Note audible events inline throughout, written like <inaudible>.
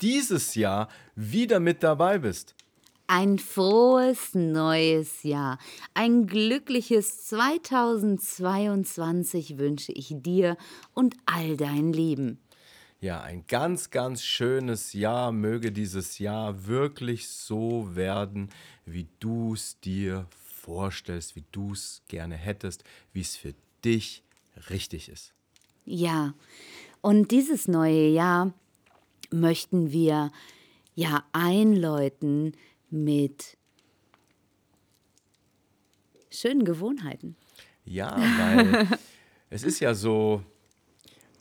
dieses Jahr wieder mit dabei bist. Ein frohes neues Jahr, ein glückliches 2022 wünsche ich dir und all deinen Lieben. Ja, ein ganz, ganz schönes Jahr. Möge dieses Jahr wirklich so werden, wie du es dir vorstellst, wie du es gerne hättest, wie es für dich richtig ist. Ja, und dieses neue Jahr möchten wir ja einläuten mit schönen Gewohnheiten. Ja, weil <laughs> es ist ja so,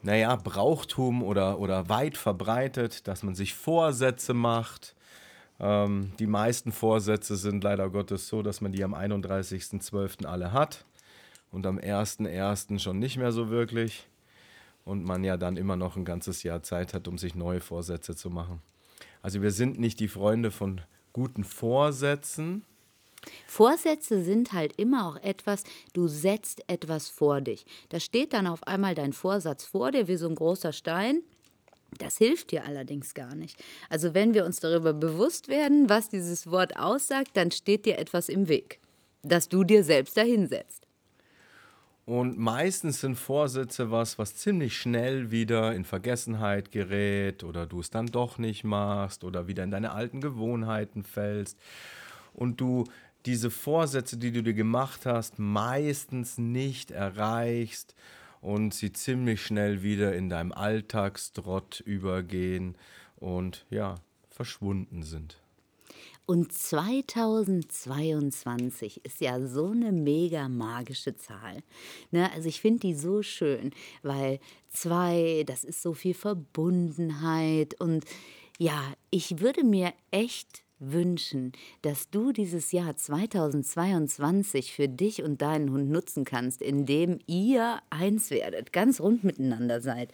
naja, Brauchtum oder, oder weit verbreitet, dass man sich Vorsätze macht. Ähm, die meisten Vorsätze sind leider Gottes so, dass man die am 31.12. alle hat und am 1.1. schon nicht mehr so wirklich und man ja dann immer noch ein ganzes Jahr Zeit hat, um sich neue Vorsätze zu machen. Also wir sind nicht die Freunde von guten Vorsätzen. Vorsätze sind halt immer auch etwas, du setzt etwas vor dich. Da steht dann auf einmal dein Vorsatz vor dir wie so ein großer Stein. Das hilft dir allerdings gar nicht. Also wenn wir uns darüber bewusst werden, was dieses Wort aussagt, dann steht dir etwas im Weg, das du dir selbst dahinsetzt. Und meistens sind Vorsätze was, was ziemlich schnell wieder in Vergessenheit gerät oder du es dann doch nicht machst oder wieder in deine alten Gewohnheiten fällst und du diese Vorsätze, die du dir gemacht hast, meistens nicht erreichst und sie ziemlich schnell wieder in deinem Alltagstrott übergehen und ja, verschwunden sind. Und 2022 ist ja so eine mega magische Zahl. Ne? Also ich finde die so schön, weil zwei, das ist so viel Verbundenheit. Und ja, ich würde mir echt wünschen, dass du dieses Jahr 2022 für dich und deinen Hund nutzen kannst, indem ihr eins werdet, ganz rund miteinander seid.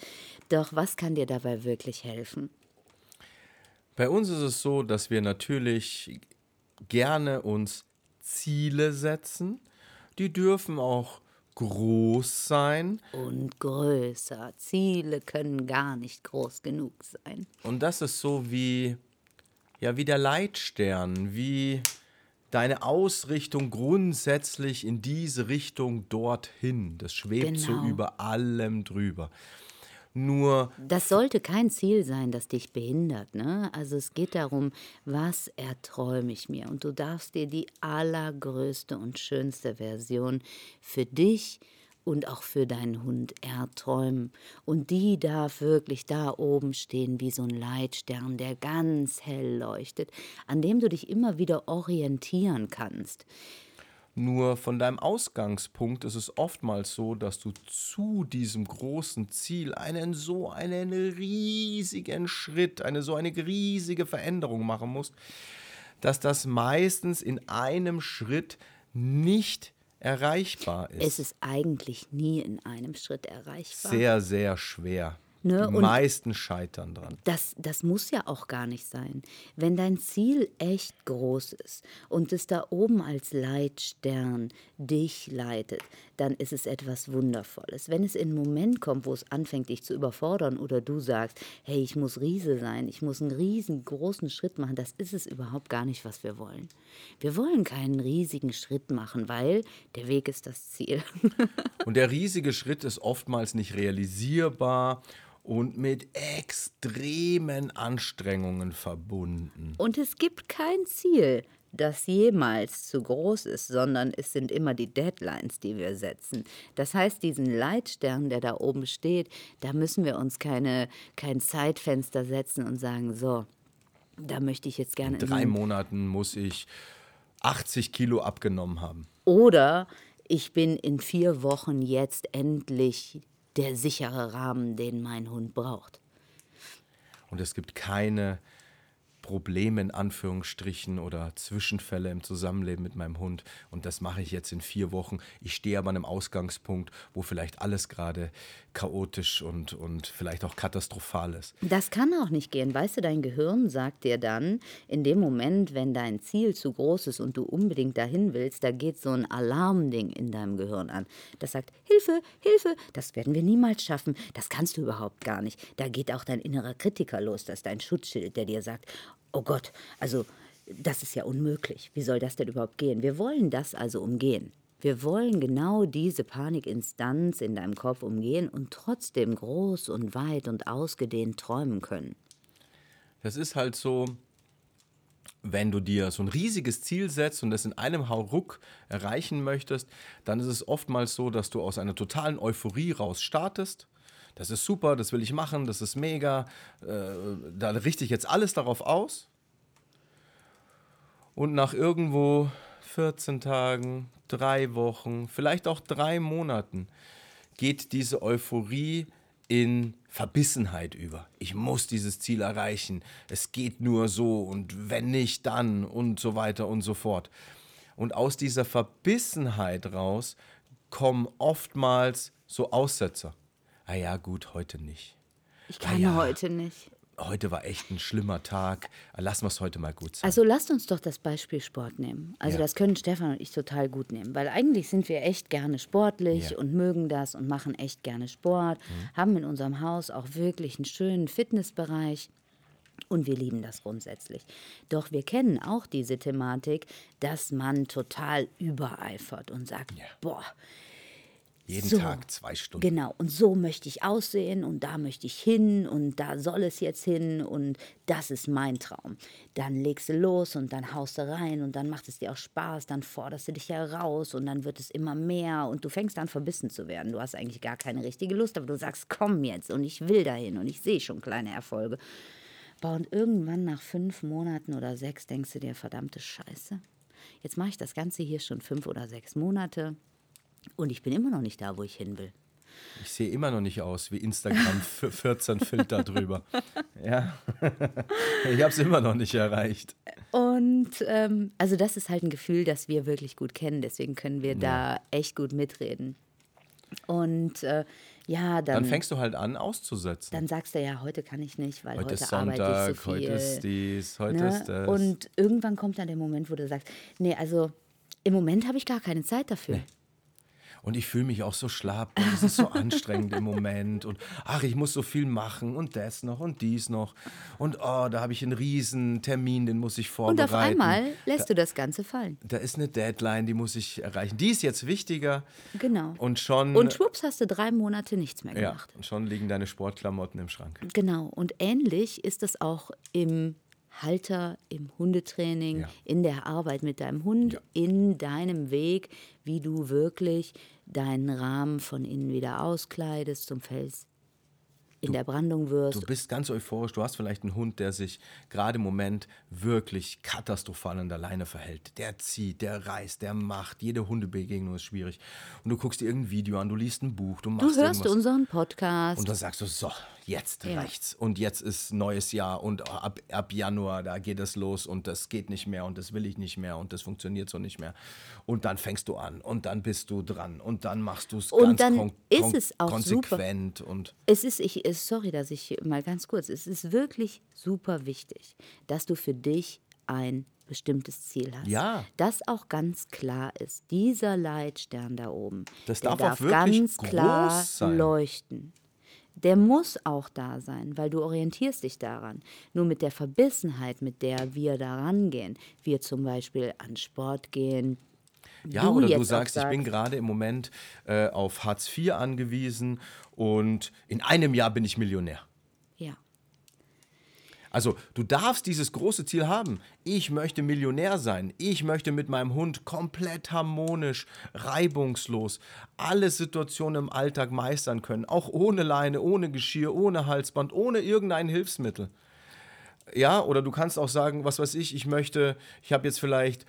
Doch was kann dir dabei wirklich helfen? Bei uns ist es so, dass wir natürlich gerne uns Ziele setzen. Die dürfen auch groß sein. Und größer. Ziele können gar nicht groß genug sein. Und das ist so wie, ja, wie der Leitstern, wie deine Ausrichtung grundsätzlich in diese Richtung dorthin. Das schwebt genau. so über allem drüber. Nur. Das sollte kein Ziel sein, das dich behindert. Ne? Also es geht darum, was erträume ich mir? Und du darfst dir die allergrößte und schönste Version für dich und auch für deinen Hund erträumen. Und die darf wirklich da oben stehen wie so ein Leitstern, der ganz hell leuchtet, an dem du dich immer wieder orientieren kannst. Nur von deinem Ausgangspunkt ist es oftmals so, dass du zu diesem großen Ziel einen so einen riesigen Schritt, eine so eine riesige Veränderung machen musst, dass das meistens in einem Schritt nicht erreichbar ist. Es ist eigentlich nie in einem Schritt erreichbar. Sehr, sehr schwer. Ne? Die meisten scheitern dran. Das, das muss ja auch gar nicht sein. Wenn dein Ziel echt groß ist und es da oben als Leitstern dich leitet, dann ist es etwas Wundervolles. Wenn es in einen Moment kommt, wo es anfängt, dich zu überfordern oder du sagst, hey, ich muss Riese sein, ich muss einen riesengroßen Schritt machen, das ist es überhaupt gar nicht, was wir wollen. Wir wollen keinen riesigen Schritt machen, weil der Weg ist das Ziel. <laughs> und der riesige Schritt ist oftmals nicht realisierbar und mit extremen Anstrengungen verbunden. Und es gibt kein Ziel, das jemals zu groß ist, sondern es sind immer die Deadlines, die wir setzen. Das heißt, diesen Leitstern, der da oben steht, da müssen wir uns keine, kein Zeitfenster setzen und sagen, so, da möchte ich jetzt gerne. In drei in Monaten muss ich 80 Kilo abgenommen haben. Oder ich bin in vier Wochen jetzt endlich der sichere Rahmen, den mein Hund braucht. Und es gibt keine Probleme in Anführungsstrichen oder Zwischenfälle im Zusammenleben mit meinem Hund. Und das mache ich jetzt in vier Wochen. Ich stehe aber an einem Ausgangspunkt, wo vielleicht alles gerade chaotisch und, und vielleicht auch katastrophal ist. Das kann auch nicht gehen. Weißt du, dein Gehirn sagt dir dann, in dem Moment, wenn dein Ziel zu groß ist und du unbedingt dahin willst, da geht so ein Alarmding in deinem Gehirn an. Das sagt, Hilfe, Hilfe, das werden wir niemals schaffen, das kannst du überhaupt gar nicht. Da geht auch dein innerer Kritiker los, das ist dein Schutzschild, der dir sagt, oh Gott, also das ist ja unmöglich. Wie soll das denn überhaupt gehen? Wir wollen das also umgehen. Wir wollen genau diese Panikinstanz in deinem Kopf umgehen und trotzdem groß und weit und ausgedehnt träumen können. Das ist halt so, wenn du dir so ein riesiges Ziel setzt und das in einem Hauruck erreichen möchtest, dann ist es oftmals so, dass du aus einer totalen Euphorie raus startest. Das ist super, das will ich machen, das ist mega, äh, da richte ich jetzt alles darauf aus. Und nach irgendwo 14 Tagen, drei Wochen, vielleicht auch drei Monaten geht diese Euphorie in Verbissenheit über. Ich muss dieses Ziel erreichen. Es geht nur so und wenn nicht, dann und so weiter und so fort. Und aus dieser Verbissenheit raus kommen oftmals so Aussetzer. Ah ja, gut, heute nicht. Ich kann ja. heute nicht. Heute war echt ein schlimmer Tag. Lassen wir es heute mal gut sein. Also lasst uns doch das Beispiel Sport nehmen. Also Ja. das können Stefan und ich total gut nehmen, weil eigentlich sind wir echt gerne sportlich Ja. und mögen das und machen echt gerne Sport, haben in unserem Haus auch wirklich einen schönen Fitnessbereich. Und wir lieben das grundsätzlich. Doch wir kennen auch diese Thematik, dass man total übereifert und sagt, Ja. boah, Jeden so. Tag zwei Stunden. Genau, und so möchte ich aussehen und da möchte ich hin und da soll es jetzt hin und das ist mein Traum. Dann legst du los und dann haust du rein und dann macht es dir auch Spaß, dann forderst du dich heraus und dann wird es immer mehr und du fängst an verbissen zu werden. Du hast eigentlich gar keine richtige Lust, aber du sagst, komm jetzt und ich will dahin und ich sehe schon kleine Erfolge. Und irgendwann nach fünf Monaten oder sechs denkst du dir, verdammte Scheiße, jetzt mache ich das Ganze hier schon fünf oder sechs Monate und ich bin immer noch nicht da, wo ich hin will. Ich sehe immer noch nicht aus wie Instagram <laughs> f- 14 Filter drüber. <laughs> Ja. <laughs> ich habe es immer noch nicht erreicht. Und ähm, also das ist halt ein Gefühl, das wir wirklich gut kennen, deswegen können wir da echt gut mitreden. Und äh, ja, dann, Dann fängst du halt an auszusetzen. dann sagst du ja, heute kann ich nicht, weil heute heute, ist arbeite Sonntag, ich so viel. heute ist dies, heute ne? ist das. Und irgendwann kommt dann der Moment, wo du sagst, nee, also im Moment habe ich gar keine Zeit dafür. Und ich fühle mich auch so schlapp und es ist so anstrengend im Moment. Und ach, ich muss so viel machen und das noch und dies noch. Und oh, da habe ich einen riesen Termin, den muss ich Und vorbereiten. auf einmal lässt du das Ganze fallen. Da ist eine Deadline, die muss ich erreichen. Die ist jetzt wichtiger. Genau. Und schon, Und schwupps hast du drei Monate nichts mehr ja, gemacht. und schon liegen deine Sportklamotten im Schrank. Genau. Und ähnlich ist es auch im Halter, im Hundetraining, Ja. in der Arbeit mit deinem Hund, Ja. in deinem Weg, wie du wirklich deinen Rahmen von innen wieder auskleidest, zum Fels in der Brandung wirst. Du bist ganz euphorisch. Du hast vielleicht einen Hund, der sich gerade im Moment wirklich katastrophal an der Leine verhält. Der zieht, der reißt, der macht. Jede Hundebegegnung ist schwierig. Und du guckst dir irgendein Video an, du liest ein Buch, du Du machst hörst irgendwas. unseren Podcast. Und dann sagst du, so, jetzt Ja. reicht's. Und jetzt ist neues Jahr und ab, ab Januar, da geht es los und das geht nicht mehr und das will ich nicht mehr und das funktioniert so nicht mehr. Und dann fängst du an und dann bist du dran und dann machst du es Und ganz dann kon ist es auch super. konsequent und Es ist, ich, sorry, dass ich mal ganz kurz, es ist wirklich super wichtig, dass du für dich ein bestimmtes Ziel hast. Ja. Das auch ganz klar ist. Dieser Leitstern da oben, Das der darf auch wirklich ganz klar sein. leuchten. Der muss auch da sein, weil du orientierst dich daran. Nur mit der Verbissenheit, mit der wir da rangehen, wir zum Beispiel an Sport gehen, Ja, du oder du sagst, ich bin gerade im Moment äh, auf Hartz IV angewiesen und in einem Jahr bin ich Millionär. Also du darfst dieses große Ziel haben. Ich möchte Millionär sein. Ich möchte mit meinem Hund komplett harmonisch, reibungslos alle Situationen im Alltag meistern können. Auch ohne Leine, ohne Geschirr, ohne Halsband, ohne irgendein Hilfsmittel. Ja, oder du kannst auch sagen, was weiß ich, ich möchte, ich habe jetzt vielleicht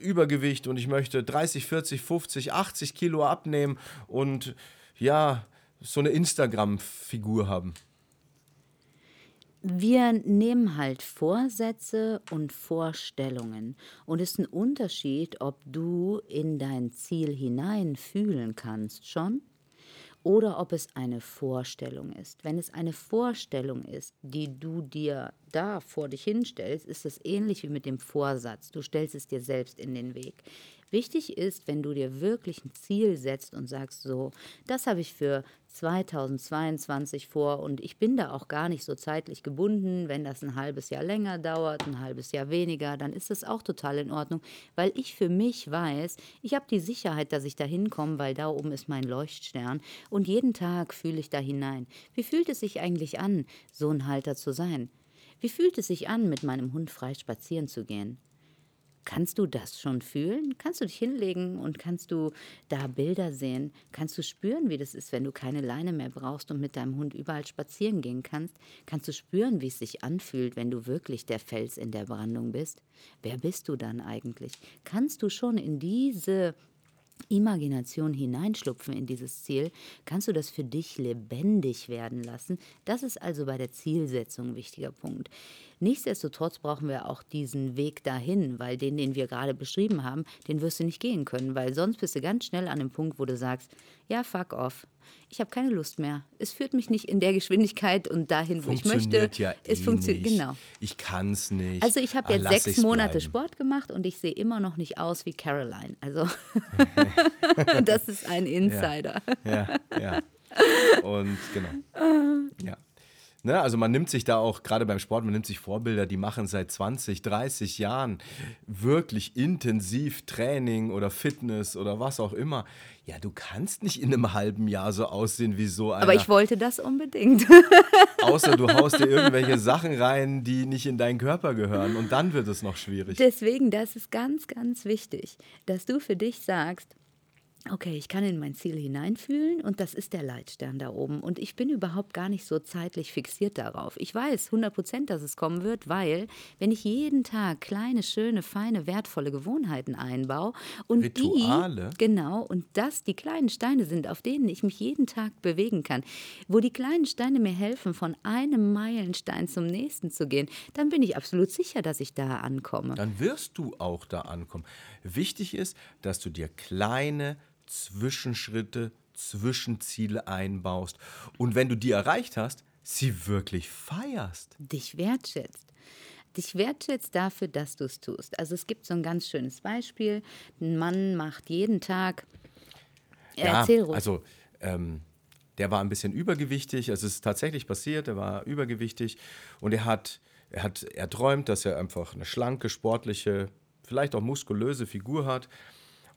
Übergewicht und ich möchte 30, 40, 50, 80 Kilo abnehmen und ja, so eine Instagram-Figur haben. Wir nehmen halt Vorsätze und Vorstellungen. Und es ist ein Unterschied, ob du in dein Ziel hinein fühlen kannst schon oder ob es eine Vorstellung ist. Wenn es eine Vorstellung ist, die du dir da vor dich hinstellst, ist es ähnlich wie mit dem Vorsatz. Du stellst es dir selbst in den Weg. Wichtig ist, wenn du dir wirklich ein Ziel setzt und sagst, so, das habe ich für 2022 vor und ich bin da auch gar nicht so zeitlich gebunden. Wenn das ein halbes Jahr länger dauert, ein halbes Jahr weniger, dann ist das auch total in Ordnung, weil ich für mich weiß, ich habe die Sicherheit, dass ich da hinkomme, weil da oben ist mein Leuchtstern und jeden Tag fühle ich da hinein. Wie fühlt es sich eigentlich an, so ein Halter zu sein? Wie fühlt es sich an, mit meinem Hund frei spazieren zu gehen? Kannst du das schon fühlen? Kannst du dich hinlegen und kannst du da Bilder sehen? Kannst du spüren, wie das ist, wenn du keine Leine mehr brauchst und mit deinem Hund überall spazieren gehen kannst? Kannst du spüren, wie es sich anfühlt, wenn du wirklich der Fels in der Brandung bist? Wer bist du dann eigentlich? Kannst du schon in diese Imagination hineinschlupfen in dieses Ziel, kannst du das für dich lebendig werden lassen. Das ist also bei der Zielsetzung ein wichtiger Punkt. Nichtsdestotrotz brauchen wir auch diesen Weg dahin, weil den, den wir gerade beschrieben haben, den wirst du nicht gehen können, weil sonst bist du ganz schnell an dem Punkt, wo du sagst, ja, fuck off. Ich habe keine Lust mehr. Es führt mich nicht in der Geschwindigkeit und dahin, wo ich möchte. Ja es eh funktioniert, nicht. genau. Ich kann es nicht. Also ich habe Ah, jetzt lass sechs Monate bleiben. Sport gemacht und ich sehe immer noch nicht aus wie Caroline. Also <laughs> <laughs> das ist ein Insider. Ja, ja. Und genau. <laughs> Ja. Ne, also man nimmt sich da auch, gerade beim Sport, man nimmt sich Vorbilder, die machen seit 20, 30 Jahren wirklich intensiv Training oder Fitness oder was auch immer. Ja, du kannst nicht in einem halben Jahr so aussehen wie so einer. Aber ich wollte das unbedingt. <laughs> außer du haust dir irgendwelche Sachen rein, die nicht in deinen Körper gehören. Und dann wird es noch schwierig. Deswegen, das ist ganz, ganz wichtig, dass du für dich sagst, okay, ich kann in mein Ziel hineinfühlen und das ist der Leitstern da oben. Und ich bin überhaupt gar nicht so zeitlich fixiert darauf. Ich weiß 100 Prozent, dass es kommen wird, weil wenn ich jeden Tag kleine, schöne, feine, wertvolle Gewohnheiten einbaue und Rituale? die, genau, und das die kleinen Steine sind, auf denen ich mich jeden Tag bewegen kann, wo die kleinen Steine mir helfen, von einem Meilenstein zum nächsten zu gehen, dann bin ich absolut sicher, dass ich da ankomme. dann wirst du auch da ankommen. Wichtig ist, dass du dir kleine Zwischenschritte, Zwischenziele einbaust und wenn du die erreicht hast, sie wirklich feierst. dich wertschätzt. Dich wertschätzt dafür, dass du es tust. Also es gibt so ein ganz schönes Beispiel. Ein Mann macht jeden Tag. Erzähl ruhig. also ähm, der war ein bisschen übergewichtig. Es ist tatsächlich passiert. Er war übergewichtig und er hat, er hat, er träumt, dass er einfach eine schlanke, sportliche, vielleicht auch muskulöse Figur hat.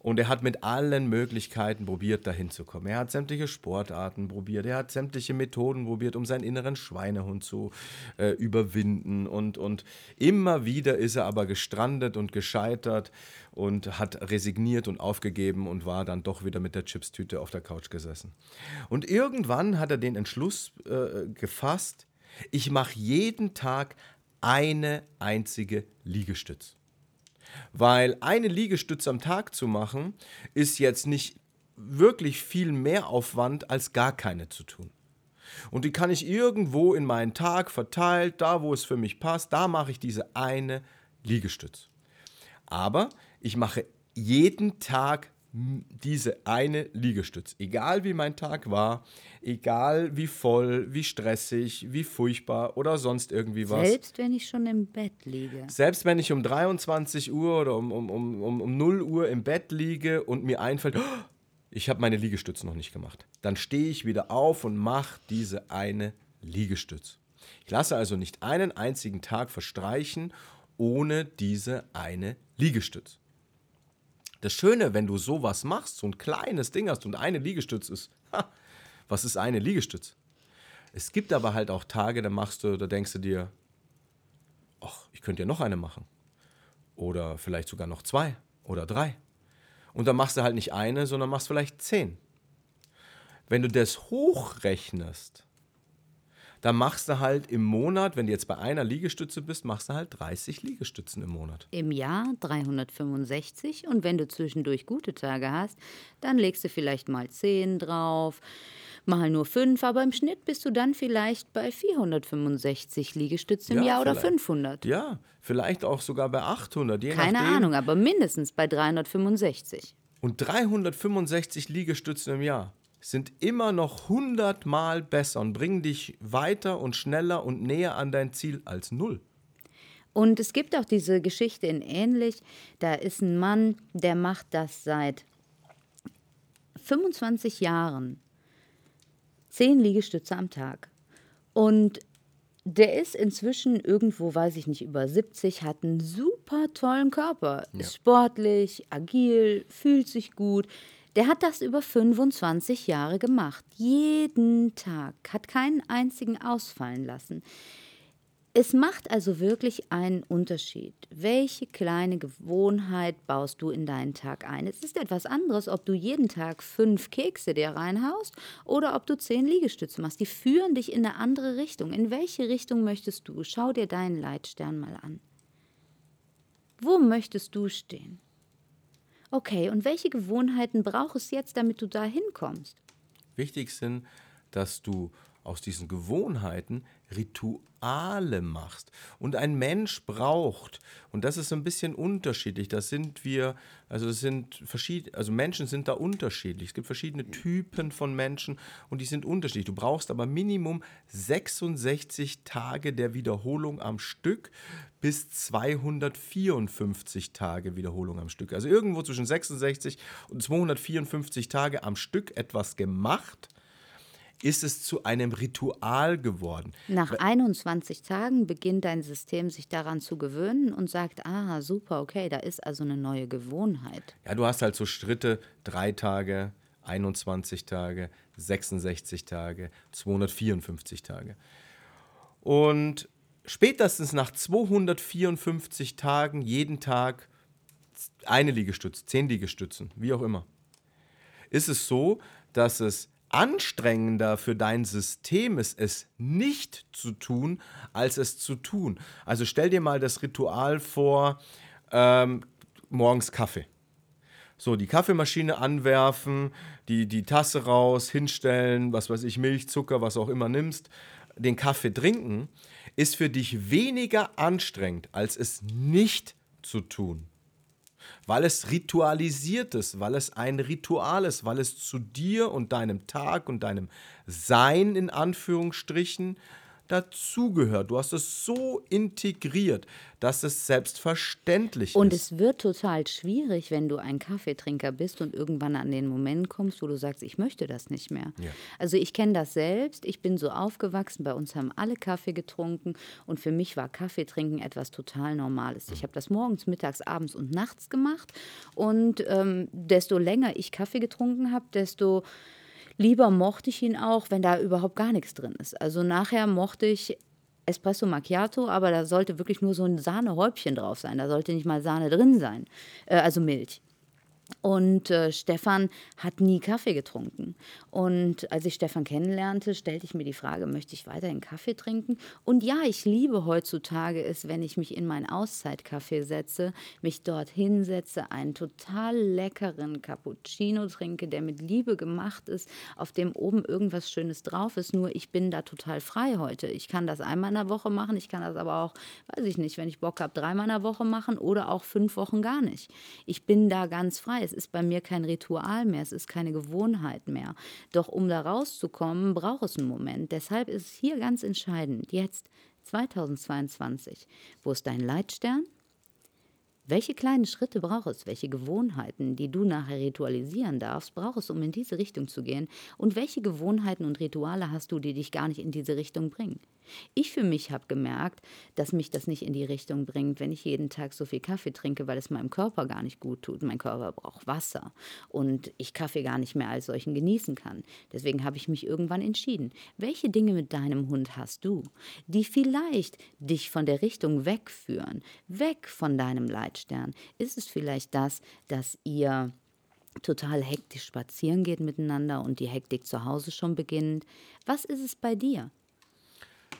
Und er hat mit allen Möglichkeiten probiert, dahin zu kommen. Er hat sämtliche Sportarten probiert, er hat sämtliche Methoden probiert, um seinen inneren Schweinehund zu äh, überwinden. Und, und immer wieder ist er aber gestrandet und gescheitert und hat resigniert und aufgegeben und war dann doch wieder mit der Chipstüte auf der Couch gesessen. Und irgendwann hat er den Entschluss äh, gefasst, ich mache jeden Tag eine einzige Liegestütz. Weil eine Liegestütze am Tag zu machen, ist jetzt nicht wirklich viel mehr Aufwand, als gar keine zu tun. Und die kann ich irgendwo in meinen Tag verteilt, da wo es für mich passt, da mache ich diese eine Liegestütz. Aber ich mache jeden Tag diese eine Liegestütz. Egal wie mein Tag war, egal wie voll, wie stressig, wie furchtbar oder sonst irgendwie was. Selbst wenn ich schon im Bett liege. Selbst wenn ich um 23 Uhr oder um, um, um, um, um 0 Uhr im Bett liege und mir einfällt, "Oh, ich habe meine Liegestütze noch nicht gemacht, dann stehe ich wieder auf und mache diese eine Liegestütz. Ich lasse also nicht einen einzigen Tag verstreichen ohne diese eine Liegestütz. Das Schöne, wenn du sowas machst, so ein kleines Ding hast und eine Liegestütz ist, ha, was ist eine Liegestütz? Es gibt aber halt auch Tage, da machst du, da denkst du dir, ach, ich könnte ja noch eine machen. Oder vielleicht sogar noch zwei oder drei. Und dann machst du halt nicht eine, sondern machst vielleicht zehn. Wenn du das hochrechnest, Da machst du halt im Monat, wenn du jetzt bei einer Liegestütze bist, machst du halt 30 Liegestützen im Monat. Im Jahr 365 und wenn du zwischendurch gute Tage hast, dann legst du vielleicht mal 10 drauf, mal nur 5, aber im Schnitt bist du dann vielleicht bei 465 Liegestützen im Ja, Jahr oder vielleicht. 500. Ja, vielleicht auch sogar bei 800, je Keine nachdem. Ahnung, aber mindestens bei 365. Und 365 Liegestützen im Jahr sind immer noch 100 Mal besser und bringen dich weiter und schneller und näher an dein Ziel als null. Und es gibt auch diese Geschichte in ähnlich. Da ist ein Mann, der macht das seit 25 Jahren. Zehn Liegestütze am Tag. Und der ist inzwischen irgendwo, weiß ich nicht, über 70, hat einen super tollen Körper. Ist sportlich, agil, fühlt sich gut. Der hat das über 25 Jahre gemacht. Jeden Tag. Hat keinen einzigen ausfallen lassen. Es macht also wirklich einen Unterschied. Welche kleine Gewohnheit baust du in deinen Tag ein? Es ist etwas anderes, ob du jeden Tag fünf Kekse dir reinhaust oder ob du zehn Liegestütze machst. Die führen dich in eine andere Richtung. In welche Richtung möchtest du? Schau dir deinen Leitstern mal an. Wo möchtest du stehen? Okay, und welche Gewohnheiten braucht es jetzt, damit du da hinkommst? Wichtig sind, dass du aus diesen Gewohnheiten Rituale machst. Und ein Mensch braucht, und das ist ein bisschen unterschiedlich, das sind wir, also das sind verschiedene, also Menschen sind da unterschiedlich. Es gibt verschiedene Typen von Menschen und die sind unterschiedlich. Du brauchst aber Minimum 66 Tage der Wiederholung am Stück bis 254 Tage Wiederholung am Stück. Also irgendwo zwischen 66 und 254 Tage am Stück etwas gemacht ist es zu einem Ritual geworden. Nach 21 Tagen beginnt dein System sich daran zu gewöhnen und sagt, ah, super, okay, da ist also eine neue Gewohnheit. Ja, du hast halt so Schritte, drei Tage, 21 Tage, 66 Tage, 254 Tage. Und spätestens nach 254 Tagen jeden Tag eine Liegestütze, zehn Liegestützen, wie auch immer, ist es so, dass es anstrengender für dein System ist, es nicht zu tun, als es zu tun. Also stell dir mal das Ritual vor, ähm, morgens Kaffee. So, die Kaffeemaschine anwerfen, die, die Tasse raus, hinstellen, was weiß ich, Milch, Zucker, was auch immer nimmst, den Kaffee trinken, ist für dich weniger anstrengend, als es nicht zu tun weil es ritualisiert ist, weil es ein Ritual ist, weil es zu dir und deinem Tag und deinem Sein in Anführungsstrichen dazugehört. Du hast es so integriert, dass es selbstverständlich Und ist. es wird total schwierig, wenn du ein Kaffeetrinker bist und irgendwann an den Moment kommst, wo du sagst, ich möchte das nicht mehr. Ja. Also ich kenne das selbst. Ich bin so aufgewachsen. Bei uns haben alle Kaffee getrunken und für mich war Kaffee trinken etwas total Normales. Ich habe das morgens, mittags, abends und nachts gemacht und ähm, desto länger ich Kaffee getrunken habe, desto lieber mochte ich ihn auch, wenn da überhaupt gar nichts drin ist. Also nachher mochte ich Espresso Macchiato, aber da sollte wirklich nur so ein Sahnehäubchen drauf sein. Da sollte nicht mal Sahne drin sein, äh, also Milch. Und äh, Stefan hat nie Kaffee getrunken. Und als ich Stefan kennenlernte, stellte ich mir die Frage, möchte ich weiterhin Kaffee trinken? Und ja, ich liebe heutzutage es, wenn ich mich in meinen Auszeitkaffee setze, mich dort hinsetze, einen total leckeren Cappuccino trinke, der mit Liebe gemacht ist, auf dem oben irgendwas Schönes drauf ist. Nur ich bin da total frei heute. Ich kann das einmal in der Woche machen, ich kann das aber auch, weiß ich nicht, wenn ich Bock habe, dreimal in der Woche machen oder auch fünf Wochen gar nicht. Ich bin da ganz frei. Es ist bei mir kein Ritual mehr, es ist keine Gewohnheit mehr. Doch um da rauszukommen, braucht es einen Moment. Deshalb ist es hier ganz entscheidend, jetzt 2022, wo ist dein Leitstern? Welche kleinen Schritte braucht es? Welche Gewohnheiten, die du nachher ritualisieren darfst, braucht es, um in diese Richtung zu gehen? Und welche Gewohnheiten und Rituale hast du, die dich gar nicht in diese Richtung bringen? Ich für mich habe gemerkt, dass mich das nicht in die Richtung bringt, wenn ich jeden Tag so viel Kaffee trinke, weil es meinem Körper gar nicht gut tut. Mein Körper braucht Wasser und ich Kaffee gar nicht mehr als solchen genießen kann. Deswegen habe ich mich irgendwann entschieden, welche Dinge mit deinem Hund hast du, die vielleicht dich von der Richtung wegführen, weg von deinem Leitstern? Ist es vielleicht das, dass ihr total hektisch spazieren geht miteinander und die Hektik zu Hause schon beginnt? Was ist es bei dir?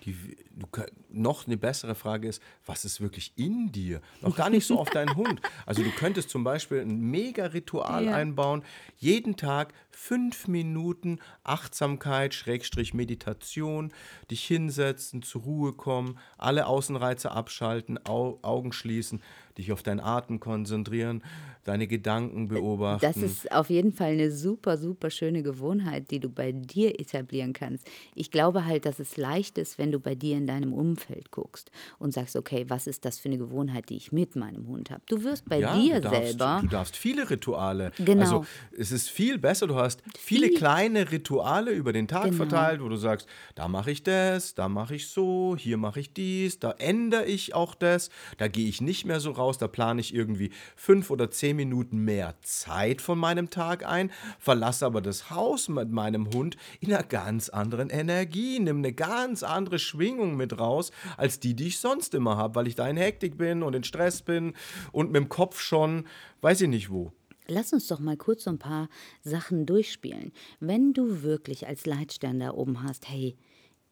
Die, du, noch eine bessere Frage ist, was ist wirklich in dir? Noch gar nicht so auf deinen <laughs> Hund. Also du könntest zum Beispiel ein mega Ritual Ja. einbauen, jeden Tag fünf Minuten Achtsamkeit, Schrägstrich Meditation, dich hinsetzen, zur Ruhe kommen, alle Außenreize abschalten, Au Augen schließen, dich auf deinen Atem konzentrieren, deine Gedanken beobachten. Das ist auf jeden Fall eine super, super schöne Gewohnheit, die du bei dir etablieren kannst. Ich glaube halt, dass es leicht ist, wenn du bei dir in deinem Umfeld guckst und sagst, okay, was ist das für eine Gewohnheit, die ich mit meinem Hund habe? Du wirst bei Ja, dir du darfst, selber. Du darfst viele Rituale. Genau. Also es ist viel besser, du hast viele Viel- kleine Rituale über den Tag Genau. verteilt, wo du sagst, da mache ich das, da mache ich so, hier mache ich dies, da ändere ich auch das, da gehe ich nicht mehr so raus, da plane ich irgendwie fünf oder zehn Minuten mehr Zeit von meinem Tag ein, verlasse aber das Haus mit meinem Hund in einer ganz anderen Energie, nimm eine ganz andere Schwingung mit raus, als die, die ich sonst immer habe, weil ich da in Hektik bin und in Stress bin und mit dem Kopf schon, weiß ich nicht wo. Lass uns doch mal kurz so ein paar Sachen durchspielen. Wenn du wirklich als Leitstern da oben hast, hey,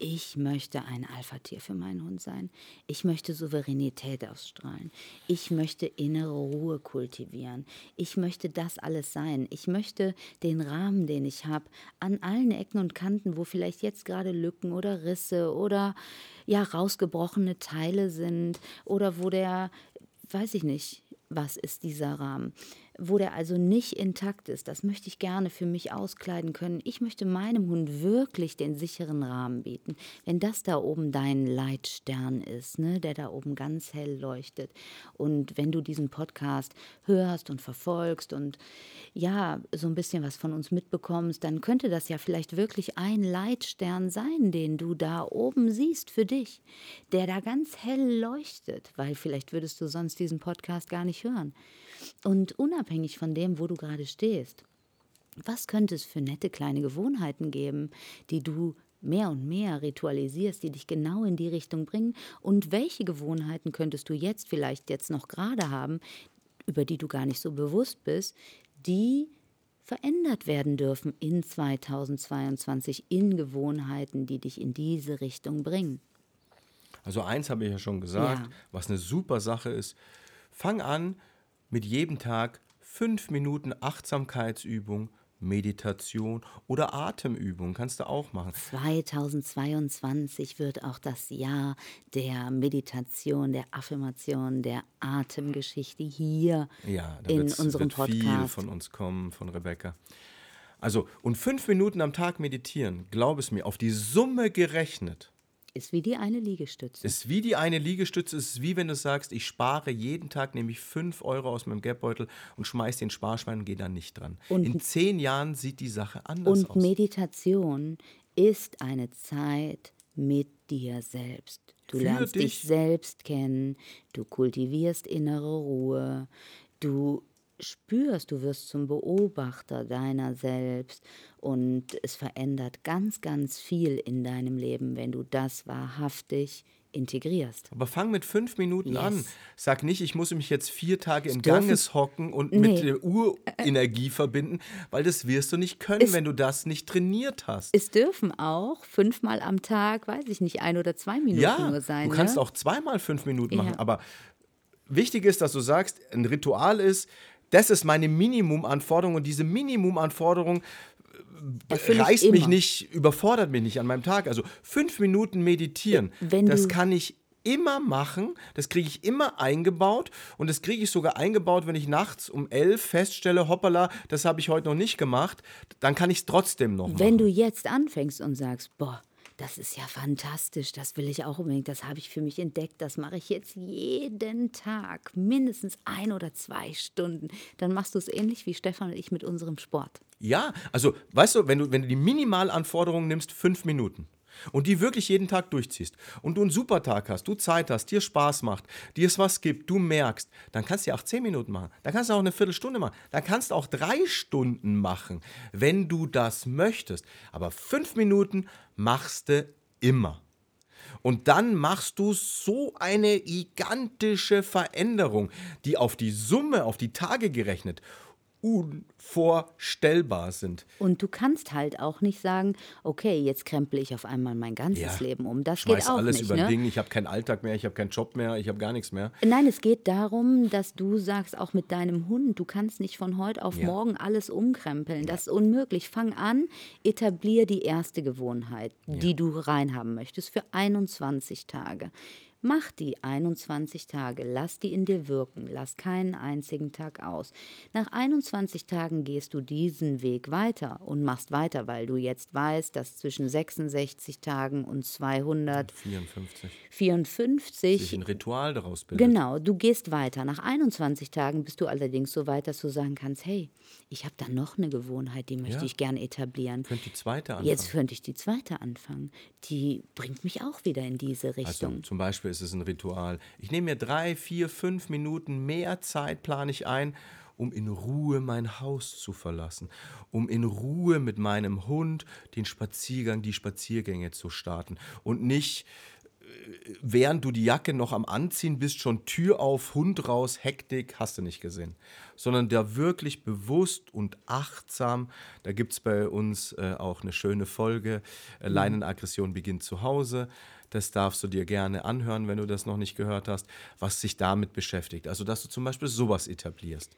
ich möchte ein Alpha-Tier für meinen Hund sein. Ich möchte Souveränität ausstrahlen. Ich möchte innere Ruhe kultivieren. Ich möchte das alles sein. Ich möchte den Rahmen, den ich habe, an allen Ecken und Kanten, wo vielleicht jetzt gerade Lücken oder Risse oder ja rausgebrochene Teile sind oder wo der, weiß ich nicht, was ist dieser Rahmen, wo der also nicht intakt ist. Das möchte ich gerne für mich auskleiden können. Ich möchte meinem Hund wirklich den sicheren Rahmen bieten. Wenn das da oben dein Leitstern ist, ne, der da oben ganz hell leuchtet und wenn du diesen Podcast hörst und verfolgst und ja, so ein bisschen was von uns mitbekommst, dann könnte das ja vielleicht wirklich ein Leitstern sein, den du da oben siehst für dich, der da ganz hell leuchtet, weil vielleicht würdest du sonst diesen Podcast gar nicht hören. Und unabhängig von dem, wo du gerade stehst, was könnte es für nette kleine Gewohnheiten geben, die du mehr und mehr ritualisierst, die dich genau in die Richtung bringen? Und welche Gewohnheiten könntest du jetzt vielleicht jetzt noch gerade haben, über die du gar nicht so bewusst bist, die verändert werden dürfen in 2022 in Gewohnheiten, die dich in diese Richtung bringen? Also eins habe ich ja schon gesagt, Ja. was eine super Sache ist. Fang an mit jedem Tag fünf Minuten Achtsamkeitsübung, Meditation oder Atemübung. Kannst du auch machen. 2022 wird auch das Jahr der Meditation, der Affirmation, der Atemgeschichte hier Ja, in unserem wird viel Podcast. von uns kommen, von Rebecca. Also, und fünf Minuten am Tag meditieren, glaub es mir, auf die Summe gerechnet, Ist wie die eine Liegestütze. ist wie die eine Liegestütze, es ist wie wenn du sagst, ich spare jeden Tag nämlich 5 Euro aus meinem Geldbeutel und schmeiß den Sparschwein und gehe da nicht dran. Und- In zehn Jahren sieht die Sache anders Und aus. Meditation ist eine Zeit mit dir selbst. Du Für lernst dich. dich. selbst kennen, du kultivierst innere Ruhe, du spürst, du wirst zum Beobachter deiner selbst und es verändert ganz, ganz viel in deinem Leben, wenn du das wahrhaftig integrierst. Aber fang mit fünf Minuten an. Yes. Sag nicht, ich muss mich jetzt vier Tage in dürfen- Ganges hocken und Nee. mit der Urenergie verbinden, weil das wirst du nicht können, Es- wenn du das nicht trainiert hast. Es dürfen auch fünfmal am Tag, weiß ich nicht, ein oder zwei Minuten ja, nur sein. du kannst ne? auch zweimal fünf Minuten machen, Ja. aber wichtig ist, dass du sagst, ein Ritual ist, das ist meine Minimumanforderung und diese Minimumanforderung ich reißt mich nicht, überfordert mich nicht an meinem Tag. Also fünf Minuten meditieren, Wenn das kann ich immer machen, das kriege ich immer eingebaut und das kriege ich sogar eingebaut, wenn ich nachts um elf feststelle, hoppala, das habe ich heute noch nicht gemacht, dann kann ich es trotzdem noch Wenn machen. du jetzt anfängst und sagst, boah, das ist ja fantastisch, das will ich auch unbedingt, das habe ich für mich entdeckt, das mache ich jetzt jeden Tag, mindestens ein oder zwei Stunden, dann machst du es ähnlich wie Stefan und ich mit unserem Sport. Ja, also weißt du, wenn du, wenn du die Minimalanforderungen nimmst, fünf Minuten und die wirklich jeden Tag durchziehst und du einen super Tag hast, du Zeit hast, dir Spaß macht, dir es was gibt, du merkst, dann kannst du ja auch zehn Minuten machen, dann kannst du auch eine Viertelstunde machen, dann kannst du auch drei Stunden machen, wenn du das möchtest. Aber fünf Minuten machst du immer. Und dann machst du so eine gigantische Veränderung, die auf die Summe, auf die Tage gerechnet unvorstellbar sind. Und du kannst halt auch nicht sagen, okay, jetzt kremple ich auf einmal mein ganzes Ja. Leben um. Das Schmeiß geht auch alles nicht. über ne? Ding, ich habe keinen Alltag mehr, ich habe keinen Job mehr, ich habe gar nichts mehr. Nein, es geht darum, dass du sagst, auch mit deinem Hund, du kannst nicht von heute auf Ja. morgen alles umkrempeln. Das ist unmöglich. Fang an, etablier die erste Gewohnheit, die du reinhaben möchtest für 21 Tage. Mach die 21 Tage, lass die in dir wirken, lass keinen einzigen Tag aus. Nach 21 Tagen gehst du diesen Weg weiter und machst weiter, weil du jetzt weißt, dass zwischen 66 Tagen und 254 54. Sich ein Ritual daraus bildet. Genau, du gehst weiter. Nach 21 Tagen bist du allerdings so weit, dass du sagen kannst, hey, ich habe da noch eine Gewohnheit, die möchte Ja. ich gerne etablieren. Könnt die zweite anfangen. Jetzt könnte ich die zweite anfangen. Die bringt mich auch wieder in diese Also Richtung. zum Beispiel ist es ein Ritual. Ich nehme mir drei, vier, fünf Minuten mehr Zeit, plane ich ein, um in Ruhe mein Haus zu verlassen, um in Ruhe mit meinem Hund den Spaziergang, die Spaziergänge zu starten und nicht während du die Jacke noch am Anziehen bist, schon Tür auf, Hund raus, Hektik, hast du nicht gesehen. Sondern da wirklich bewusst und achtsam, da gibt es bei uns äh, auch eine schöne Folge, äh, Leinenaggression beginnt zu Hause. Das darfst du dir gerne anhören, wenn du das noch nicht gehört hast, was sich damit beschäftigt. Also, dass du zum Beispiel sowas etablierst.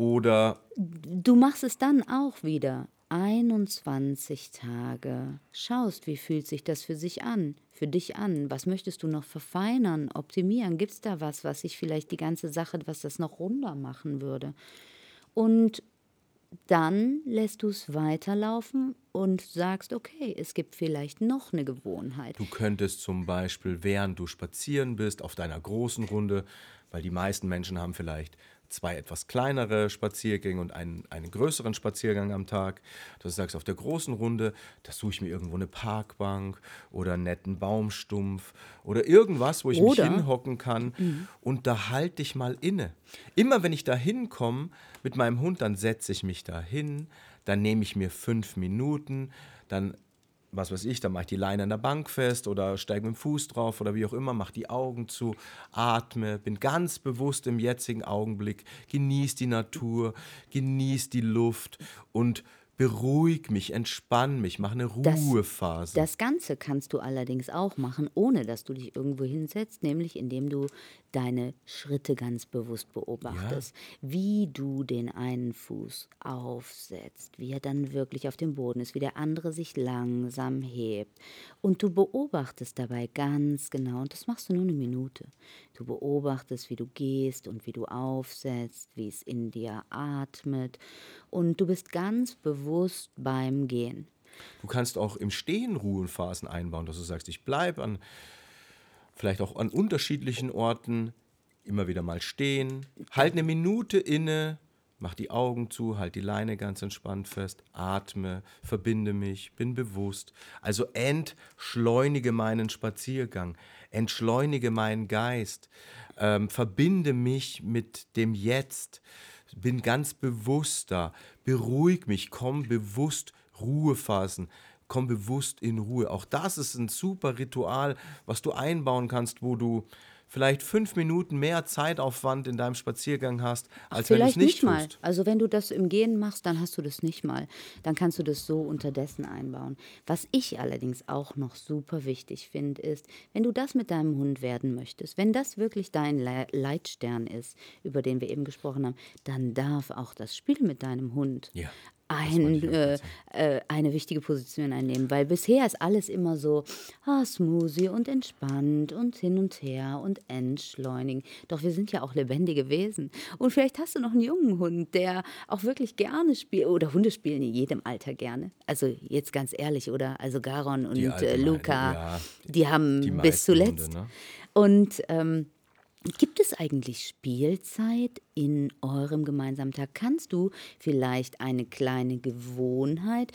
Oder Du machst es dann auch wieder. 21 Tage. Schaust, wie fühlt sich das für sich an, für dich an? Was möchtest du noch verfeinern, optimieren? Gibt es da was, was sich vielleicht die ganze Sache, was das noch runder machen würde? Und dann lässt du es weiterlaufen und sagst, okay, es gibt vielleicht noch eine Gewohnheit. Du könntest zum Beispiel, während du spazieren bist, auf deiner großen Runde, weil die meisten Menschen haben vielleicht zwei etwas kleinere Spaziergänge und einen, einen größeren Spaziergang am Tag. Dass du sagst, auf der großen Runde, da suche ich mir irgendwo eine Parkbank oder einen netten Baumstumpf oder irgendwas, wo ich Oder- mich hinhocken kann und da halte ich mal inne. Immer wenn ich da hinkomme mit meinem Hund, dann setze ich mich da hin, dann nehme ich mir fünf Minuten, dann was weiß ich, dann mache ich die Leine an der Bank fest oder steige mit dem Fuß drauf oder wie auch immer, mache die Augen zu, atme, bin ganz bewusst im jetzigen Augenblick, genieße die Natur, genieße die Luft und beruhig mich, entspann mich, mache eine Das- Ruhephase. Das Ganze kannst du allerdings auch machen, ohne dass du dich irgendwo hinsetzt, nämlich indem du deine Schritte ganz bewusst beobachtest, wie du den einen Fuß aufsetzt, wie er dann wirklich auf dem Boden ist, wie der andere sich langsam hebt. Und du beobachtest dabei ganz genau, und das machst du nur eine Minute. Du beobachtest, wie du gehst und wie du aufsetzt, wie es in dir atmet. Und du bist ganz bewusst beim Gehen. Du kannst auch im Stehen Ruhephasen einbauen, dass du sagst, ich bleibe an, vielleicht auch an unterschiedlichen Orten, immer wieder mal stehen, halt eine Minute inne, mach die Augen zu, halt die Leine ganz entspannt fest, atme, verbinde mich, bin bewusst. Also entschleunige meinen Spaziergang, entschleunige meinen Geist, ähm, verbinde mich mit dem Jetzt, bin ganz bewusst da, beruhig mich, komm bewusst Ruhephasen, komm bewusst in Ruhe. Auch das ist ein super Ritual, was du einbauen kannst, wo du vielleicht fünf Minuten mehr Zeitaufwand in deinem Spaziergang hast, als wenn du es Vielleicht nicht nicht mal. tust. Also wenn du das im Gehen machst, dann hast du das nicht mal. Dann kannst du das so unterdessen einbauen. Was ich allerdings auch noch super wichtig finde, ist, wenn du das mit deinem Hund werden möchtest, wenn das wirklich dein Le Leitstern ist, über den wir eben gesprochen haben, dann darf auch das Spiel mit deinem Hund Ja, ein, äh, gerade äh, eine wichtige Position einnehmen, weil bisher ist alles immer so ah, smoothie und entspannt und hin und her und entschleunigen. Doch wir sind ja auch lebendige Wesen. Und vielleicht hast du noch einen jungen Hund, der auch wirklich gerne spielt. Oder Hunde spielen in jedem Alter gerne. Also jetzt ganz ehrlich, oder? Also Garon und äh, Luca, ja. die haben Die bis zuletzt. Hunde, ne? Und ähm, gibt es eigentlich Spielzeit in eurem gemeinsamen Tag? Kannst du vielleicht eine kleine Gewohnheit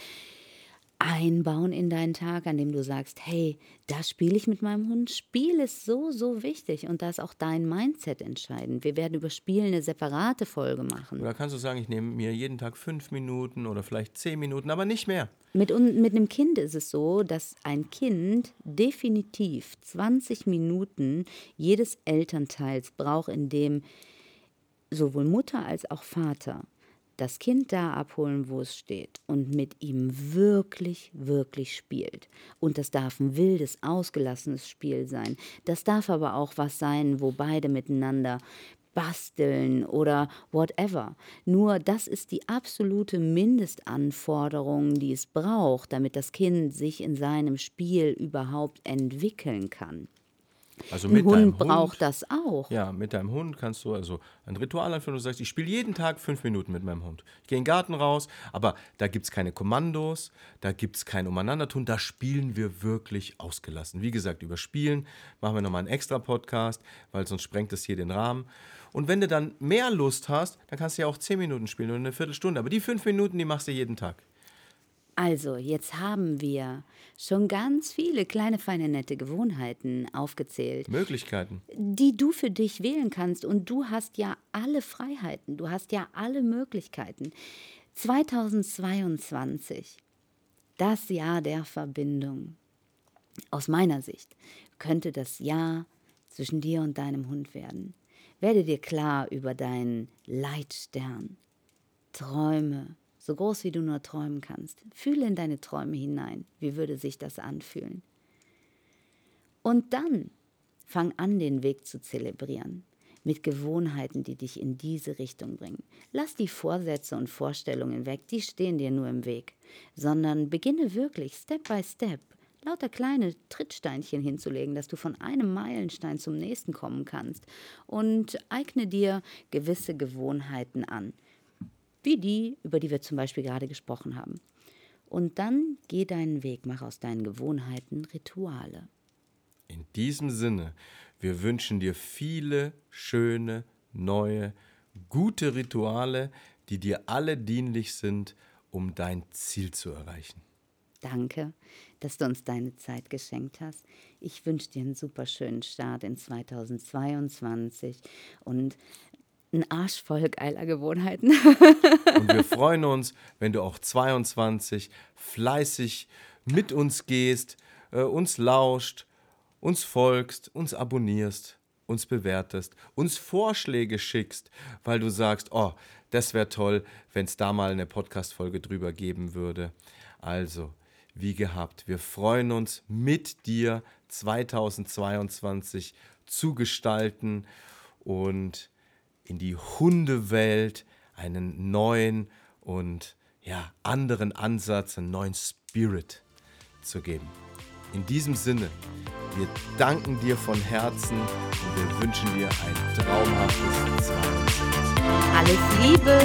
einbauen in deinen Tag, an dem du sagst, hey, da spiele ich mit meinem Hund. Spiel ist so, so wichtig und da ist auch dein Mindset entscheidend. Wir werden über Spielen eine separate Folge machen. Oder kannst du sagen, ich nehme mir jeden Tag fünf Minuten oder vielleicht zehn Minuten, aber nicht mehr. Mit, mit einem Kind ist es so, dass ein Kind definitiv 20 Minuten jedes Elternteils braucht, in dem sowohl Mutter als auch Vater das Kind da abholen, wo es steht und mit ihm wirklich, wirklich spielt. Und das darf ein wildes, ausgelassenes Spiel sein. Das darf aber auch was sein, wo beide miteinander basteln oder whatever. Nur das ist die absolute Mindestanforderung, die es braucht, damit das Kind sich in seinem Spiel überhaupt entwickeln kann. Also Ein mit deinem Hund braucht das auch. Ja, mit deinem Hund kannst du also ein Ritual einführen. Du sagst, ich spiele jeden Tag fünf Minuten mit meinem Hund. Ich gehe in den Garten raus, aber da gibt es keine Kommandos, da gibt es kein Umeinandertun, da spielen wir wirklich ausgelassen. Wie gesagt, über Spielen machen wir nochmal einen extra Podcast, weil sonst sprengt es hier den Rahmen. Und wenn du dann mehr Lust hast, dann kannst du ja auch zehn Minuten spielen oder eine Viertelstunde. Aber die fünf Minuten, die machst du jeden Tag. Also, jetzt haben wir schon ganz viele kleine, feine, nette Gewohnheiten aufgezählt, Möglichkeiten. die du für dich wählen kannst. Und du hast ja alle Freiheiten, du hast ja alle Möglichkeiten. 2022, das Jahr der Verbindung. Aus meiner Sicht könnte das Jahr zwischen dir und deinem Hund werden. Werde dir klar über deinen Leitstern. Träume, so groß wie du nur träumen kannst. Fühle in deine Träume hinein. Wie würde sich das anfühlen? Und dann fang an, den Weg zu zelebrieren. Mit Gewohnheiten, die dich in diese Richtung bringen. Lass die Vorsätze und Vorstellungen weg, die stehen dir nur im Weg. Sondern beginne wirklich Step by Step lauter kleine Trittsteinchen hinzulegen, dass du von einem Meilenstein zum nächsten kommen kannst. Und eigne dir gewisse Gewohnheiten an wie die, über die wir zum Beispiel gerade gesprochen haben. Und dann geh deinen Weg, mach aus deinen Gewohnheiten Rituale. In diesem Sinne, wir wünschen dir viele schöne, neue, gute Rituale, die dir alle dienlich sind, um dein Ziel zu erreichen. Danke, dass du uns deine Zeit geschenkt hast. Ich wünsche dir einen super schönen Start in 2022 und ein Arsch voll geiler Gewohnheiten. Und wir freuen uns, wenn du auch 22 fleißig mit uns gehst, äh, uns lauscht, uns folgst, uns abonnierst, uns bewertest, uns Vorschläge schickst, weil du sagst, oh, das wäre toll, wenn es da mal eine Podcast-Folge drüber geben würde. Also, wie gehabt, wir freuen uns mit dir 2022 zu gestalten und in die Hundewelt einen neuen und ja, anderen Ansatz, einen neuen Spirit zu geben. In diesem Sinne, wir danken dir von Herzen und wir wünschen dir ein traumhaftes 2022. Alles Liebe!